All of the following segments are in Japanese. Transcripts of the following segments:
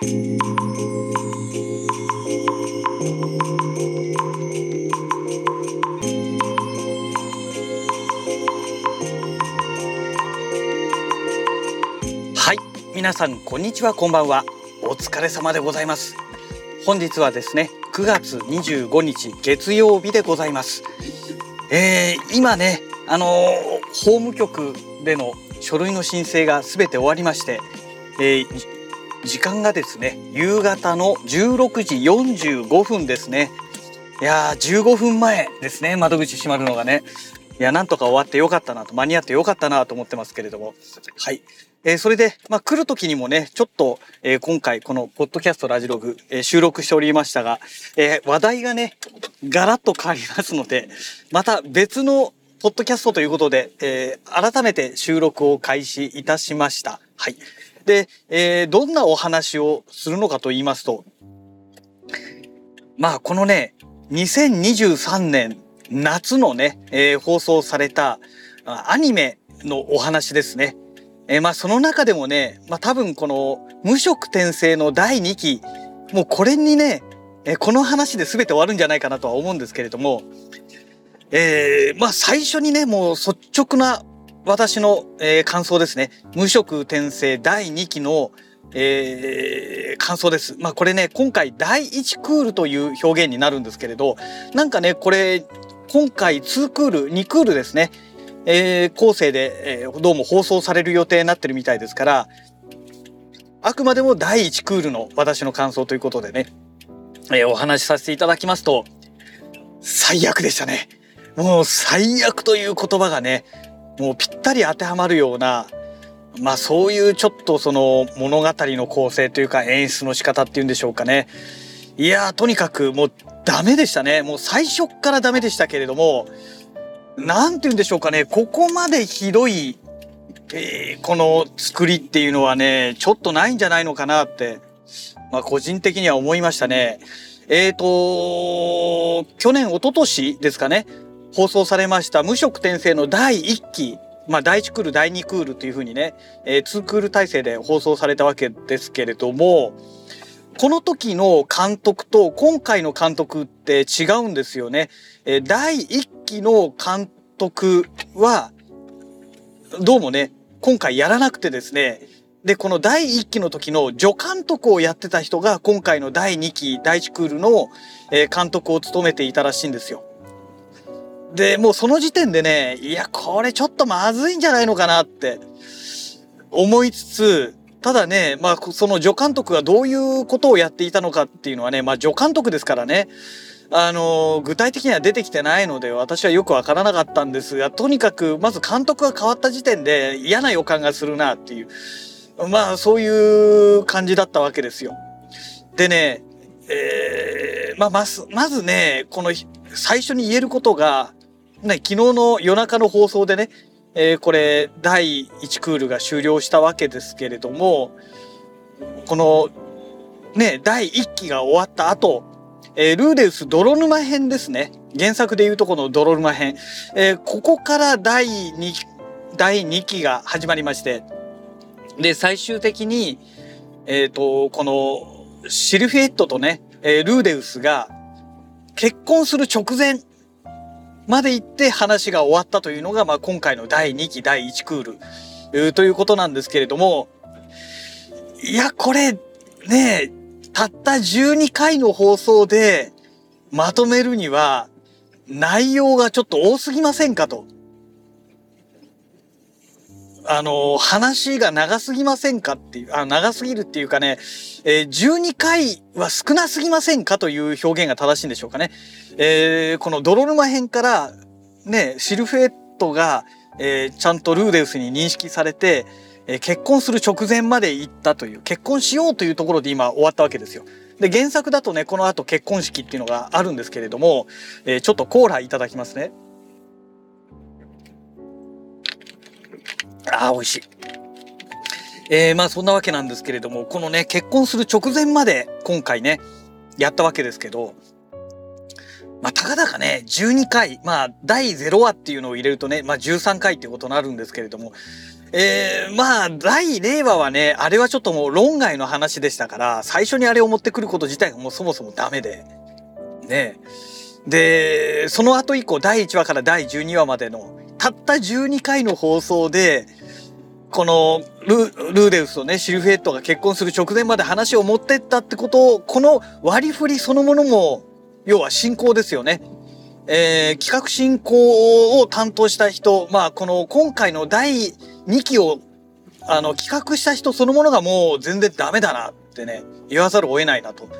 はい皆さんこんにちはこんばんは。お疲れ様でございます。本日はですね9月25日月曜日でございます。えー、今ねあのー、法務局での書類の申請がすべて終わりまして、えー、時間がですね夕方の16時45分ですねいやー15分前ですね窓口閉まるのがねいやなんとか終わってよかったなと間に合ってよかったなと思ってますけれどもはいえー、それで、まあ、来る時にもね、ちょっと、えー、今回このポッドキャストラジログ、えー、収録しておりましたが、え話題がね、ガラッと変わりますので、また別のポッドキャストということで、え改めて収録を開始いたしました。はい。で、えどんなお話をするのかと言いますと、まあ、このね、2023年夏のね、え放送されたアニメのお話ですね。えー、まあその中でもね、まあ多分この無色転生の第2期、もうこれにね、えー、この話で全て終わるんじゃないかなとは思うんですけれども、えー、まあ最初にね、もう率直な私の、えー、感想ですね。無色転生第2期の、えー、感想です。まあこれね、今回第1クールという表現になるんですけれど、なんかね、これ、今回2クール、2クールですね。えー、後世で、えー、どうも放送される予定になってるみたいですからあくまでも第1クールの私の感想ということでね、えー、お話しさせていただきますと最悪でしたねもう最悪という言葉がねもうぴったり当てはまるようなまあそういうちょっとその物語の構成というか演出の仕方っていうんでしょうかね。いやとにかくもうダメでしたね。もう最初からダメでしたけれどもなんて言うんでしょうかね、ここまでひどい、えー、この作りっていうのはね、ちょっとないんじゃないのかなって、まあ個人的には思いましたね。えっ、ー、と、去年、一昨年ですかね、放送されました無色転生の第1期、まあ第1クール、第2クールというふうにね、えー、2クール体制で放送されたわけですけれども、この時の監督と今回の監督って違うんですよね。え第1期の監督は、どうもね、今回やらなくてですね、で、この第1期の時の助監督をやってた人が今回の第2期、第1クールの監督を務めていたらしいんですよ。で、もうその時点でね、いや、これちょっとまずいんじゃないのかなって思いつつ、ただね、まあ、その助監督がどういうことをやっていたのかっていうのはね、まあ、助監督ですからね、あの、具体的には出てきてないので、私はよくわからなかったんですが、とにかく、まず監督が変わった時点で嫌な予感がするなっていう、まあ、そういう感じだったわけですよ。でね、えー、まあ、まず、まずね、この、最初に言えることが、ね、昨日の夜中の放送でね、えー、これ第1クールが終了したわけですけれどもこのね第1期が終わった後、えー、ルーデウス泥沼編ですね。原作でいうとこの泥沼編、えー、ここから第 2, 第2期が始まりましてで最終的に、えーと、このシルフィエットとね、え、ルーデウスが結婚する直前まで行って話が終わったというのが、まあ、今回の第2期第1クールということなんですけれどもいやこれねたった12回の放送でまとめるには内容がちょっと多すぎませんかと。あの、話が長すぎませんかっていう、あ長すぎるっていうかね、えー、12回は少なすぎませんかという表現が正しいんでしょうかね。えー、この泥沼編からね、シルフェットが、えー、ちゃんとルーデウスに認識されて、え、結婚する直前まで行ったという、結婚しようというところで今終わったわけですよ。で、原作だとね、この後結婚式っていうのがあるんですけれども、え、ちょっとコーラいただきますね。ああ、美味しい。えー、まあそんなわけなんですけれども、このね、結婚する直前まで今回ね、やったわけですけど、まあ、たかだかね、12回、まあ、第0話っていうのを入れるとね、まあ、13回っていうことになるんですけれども、えー、まあ、第0話はね、あれはちょっともう論外の話でしたから、最初にあれを持ってくること自体がもうそもそもダメで、ね。で、その後以降、第1話から第12話までの、たった12回の放送で、このルルーデウスとね、シルフェットが結婚する直前まで話を持ってったってことを、この割り振りそのものも要は進行ですよね。えー、企画進行を担当した人、まあ、この今回の第2期を、あの、企画した人そのものがもう全然ダメだなってね、言わざるを得ないなと。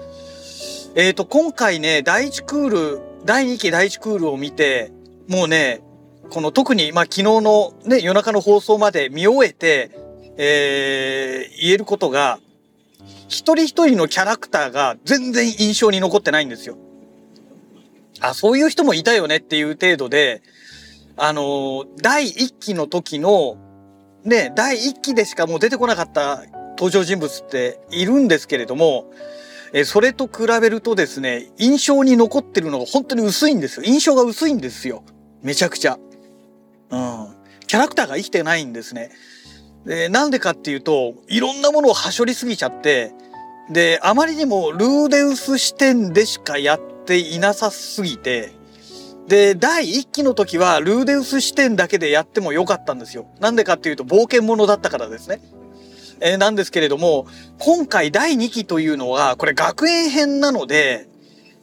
えっ、ー、と、今回ね、第1クール、第2期第1クールを見て、もうね、この特に、まあ、昨日のね、夜中の放送まで見終えて、えー、言えることが、一人一人のキャラクターが全然印象に残ってないんですよ。あ、そういう人もいたよねっていう程度で、あの、第一期の時の、ね、第一期でしかもう出てこなかった登場人物っているんですけれども、えそれと比べるとですね、印象に残ってるのが本当に薄いんですよ。印象が薄いんですよ。めちゃくちゃ。うん。キャラクターが生きてないんですね。で、なんでかっていうと、いろんなものをはしょりすぎちゃって、で、あまりにもルーデウス視点でしかやっていなさすぎて、で、第1期の時はルーデウス視点だけでやってもよかったんですよ。なんでかっていうと冒険者だったからですね。えー、なんですけれども、今回第2期というのは、これ学園編なので、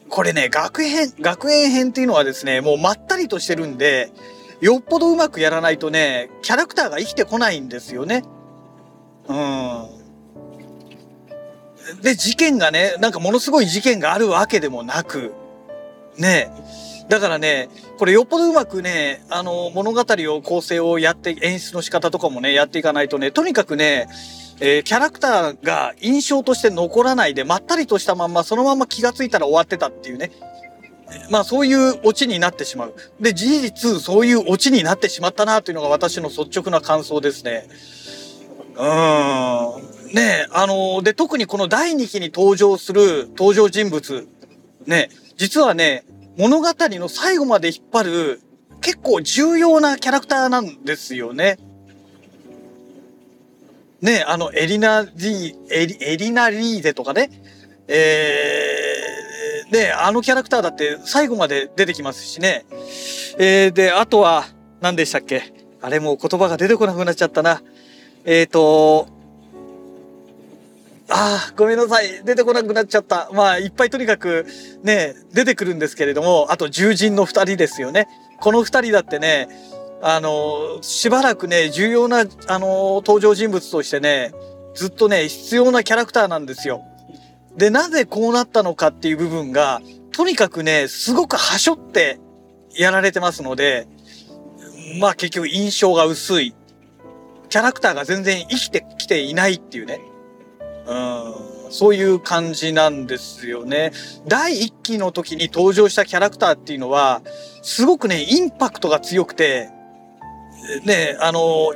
これね、学園、学園編っていうのはですね、もうまったりとしてるんで、よっぽどうまくやらないとね、キャラクターが生きてこないんですよね。うん。で、事件がね、なんかものすごい事件があるわけでもなく、ねだからね、これよっぽどうまくね、あの、物語を構成をやって、演出の仕方とかもね、やっていかないとね、とにかくね、えー、キャラクターが印象として残らないで、まったりとしたまんま、そのまま気がついたら終わってたっていうね。まあそういうオチになってしまう。で、事実、そういうオチになってしまったなというのが私の率直な感想ですね。うーん。ねあので、特にこの第2期に登場する登場人物、ね、実はね、物語の最後まで引っ張る結構重要なキャラクターなんですよね。ね、あの、エリナ・リー、エリエリナ・リーゼとかね、えー、で、あのキャラクターだって最後まで出てきますしね。えー、で、あとは、何でしたっけ？あれもう言葉が出てこなくなっちゃったな。えっ、ー、と、ああ、ごめんなさい。出てこなくなっちゃった。まあ、いっぱいとにかくね、出てくるんですけれども、あと獣人の二人ですよね。この二人だってね、あの、しばらくね、重要な、あの、登場人物としてね、ずっとね、必要なキャラクターなんですよ。で、なぜこうなったのかっていう部分が、とにかくね、すごくはしょってやられてますので、まあ結局印象が薄い。キャラクターが全然生きてきていないっていうね。うん、そういう感じなんですよね。第1期の時に登場したキャラクターっていうのは、すごくね、インパクトが強くて、ね、あの、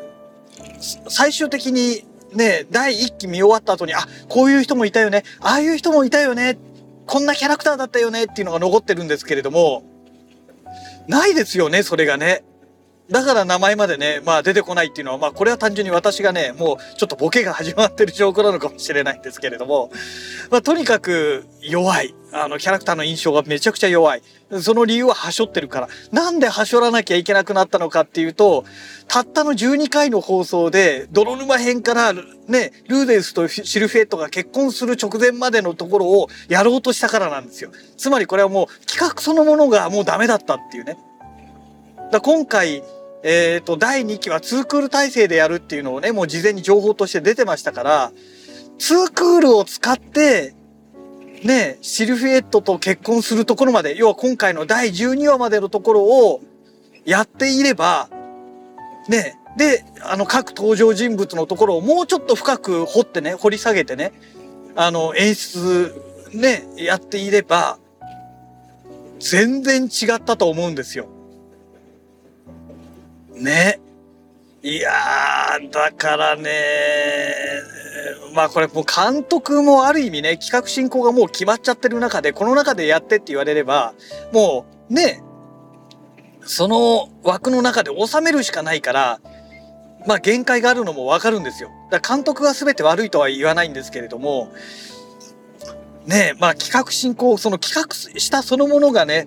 最終的にね、第一期見終わった後に、あ、こういう人もいたよね、ああいう人もいたよね、こんなキャラクターだったよね。っていうのが残ってるんですけれども、ないですよね、それがね。だから名前までね、まあ出てこないっていうのは、まあこれは単純に私がね、もうちょっとボケが始まってる証拠なのかもしれないんですけれども、まあとにかく弱い。あの、キャラクターの印象がめちゃくちゃ弱い。その理由ははしょってるから。なんではしょらなきゃいけなくなったのかっていうと、たったの12回の放送で、泥沼編からね、ルーデンスとシルフェットが結婚する直前までのところをやろうとしたからなんですよ。つまりこれはもう企画そのものがもうダメだったっていうね。だ今回、えっ、ー、と、第2期は2クール体制でやるっていうのをね、もう事前に情報として出てましたから、2クールを使って、ね、シルフィエットと結婚するところまで、要は今回の第12話までのところをやっていれば、ね、で、あの各登場人物のところをもうちょっと深く掘ってね、掘り下げてね、あの演出ね、やっていれば、全然違ったと思うんですよ。ね。いやー、だからね、まあこれもう監督もある意味ね、企画進行がもう決まっちゃってる中で、この中でやってって言われれば、もうね、その枠の中で収めるしかないから、まあ限界があるのもわかるんですよ。だから監督が全て悪いとは言わないんですけれども、ねまあ企画進行、その企画したそのものがね、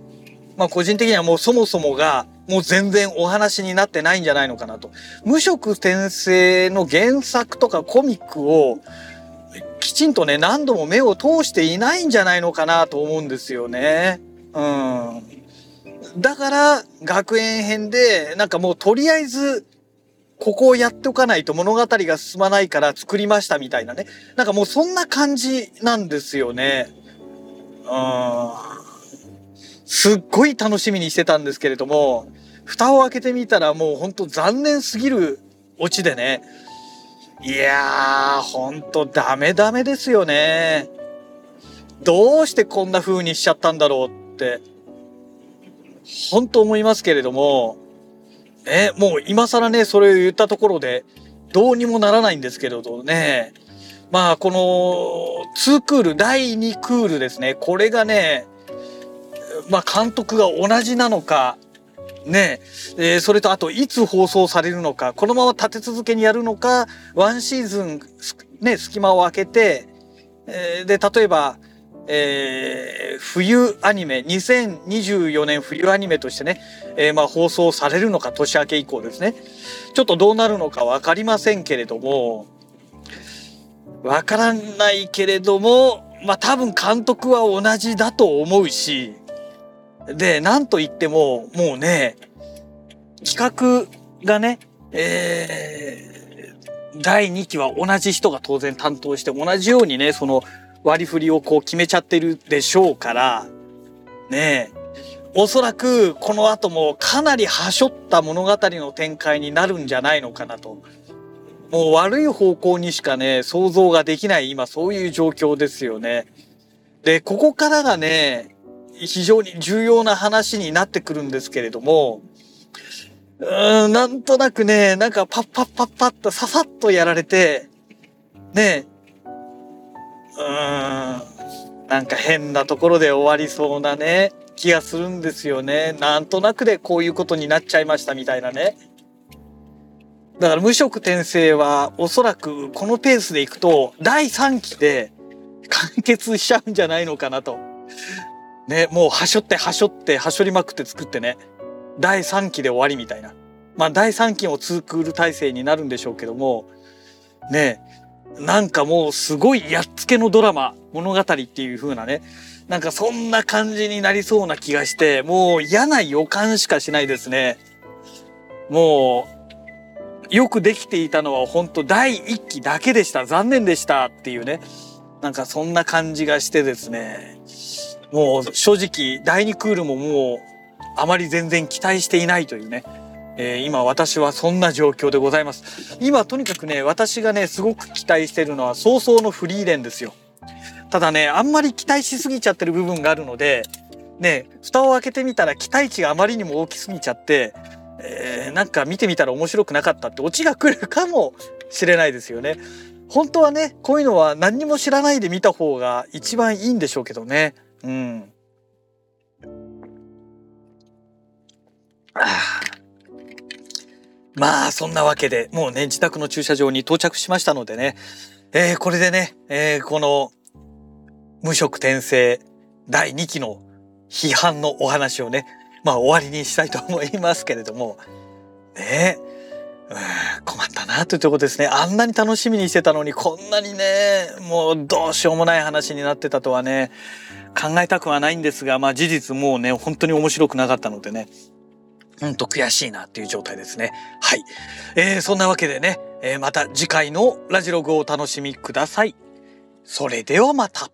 まあ個人的にはもうそもそもがもう全然お話になってないんじゃないのかなと。無色転生の原作とかコミックをきちんとね、何度も目を通していないんじゃないのかなと思うんですよね。うん。だから学園編でなんかもうとりあえずここをやっておかないと物語が進まないから作りましたみたいなね。なんかもうそんな感じなんですよね。うん。すっごい楽しみにしてたんですけれども、蓋を開けてみたらもうほんと残念すぎるオチでね。いやー、ほんとダメダメですよね。どうしてこんな風にしちゃったんだろうって、本当思いますけれども、ね、もう今更ね、それを言ったところで、どうにもならないんですけれどね。まあ、この2クール、第2クールですね。これがね、まあ、監督が同じなのか、ねえー、それとあといつ放送されるのか、このまま立て続けにやるのか、ワンシーズン、ね、隙間を空けて、えー、で、例えば、えー、冬アニメ、2024年冬アニメとしてね、えー、まあ放送されるのか、年明け以降ですね。ちょっとどうなるのかわかりませんけれども、わからないけれども、まあ多分監督は同じだと思うし、で、なんと言っても、もうね、企画がね、えー、第2期は同じ人が当然担当して、同じようにね、その割り振りをこう決めちゃってるでしょうから、ねおそらくこの後もかなりはしょった物語の展開になるんじゃないのかなと。もう悪い方向にしかね、想像ができない今そういう状況ですよね。で、ここからがね、非常に重要な話になってくるんですけれども、うーん、なんとなくね、なんかパッパッパッパッとささっとやられて、ね、うーん、なんか変なところで終わりそうなね、気がするんですよね。なんとなくでこういうことになっちゃいましたみたいなね。だから無色転生はおそらくこのペースでいくと第3期で完結しちゃうんじゃないのかなと。ね、もうはしょってはしょってはしょりまくって作ってね、第3期で終わりみたいな。まあ第3期も2クール体制になるんでしょうけども、ね、なんかもうすごいやっつけのドラマ、物語っていう風なね、なんかそんな感じになりそうな気がして、もう嫌な予感しかしないですね。もう、よくできていたのは本当第1期だけでした。残念でしたっていうね。なんかそんな感じがしてですね。もう正直第2クールももうあまり全然期待していないというね、えー、今私はそんな状況でございます。今とにかくね、私がね、すごく期待してるのは早々のフリーレンですよ。ただね、あんまり期待しすぎちゃってる部分があるので、ね、蓋を開けてみたら期待値があまりにも大きすぎちゃって、えー、なんか見てみたら面白くなかったってオチが来るかもしれないですよね。本当はね、こういうのは何にも知らないで見た方が一番いいんでしょうけどね。うん。まあ、そんなわけで、もうね、自宅の駐車場に到着しましたのでね、えー、これでね、えー、この、無色転生第2期の批判のお話をね、まあ終わりにしたいと思いますけれども、ね困ったなというとこですね。あんなに楽しみにしてたのにこんなにね、もうどうしようもない話になってたとはね、考えたくはないんですが、まあ事実もうね、本当に面白くなかったのでね、ほんと悔しいなっていう状態ですね。はい。えー、そんなわけでね、えー、また次回のラジログをお楽しみください。それではまた。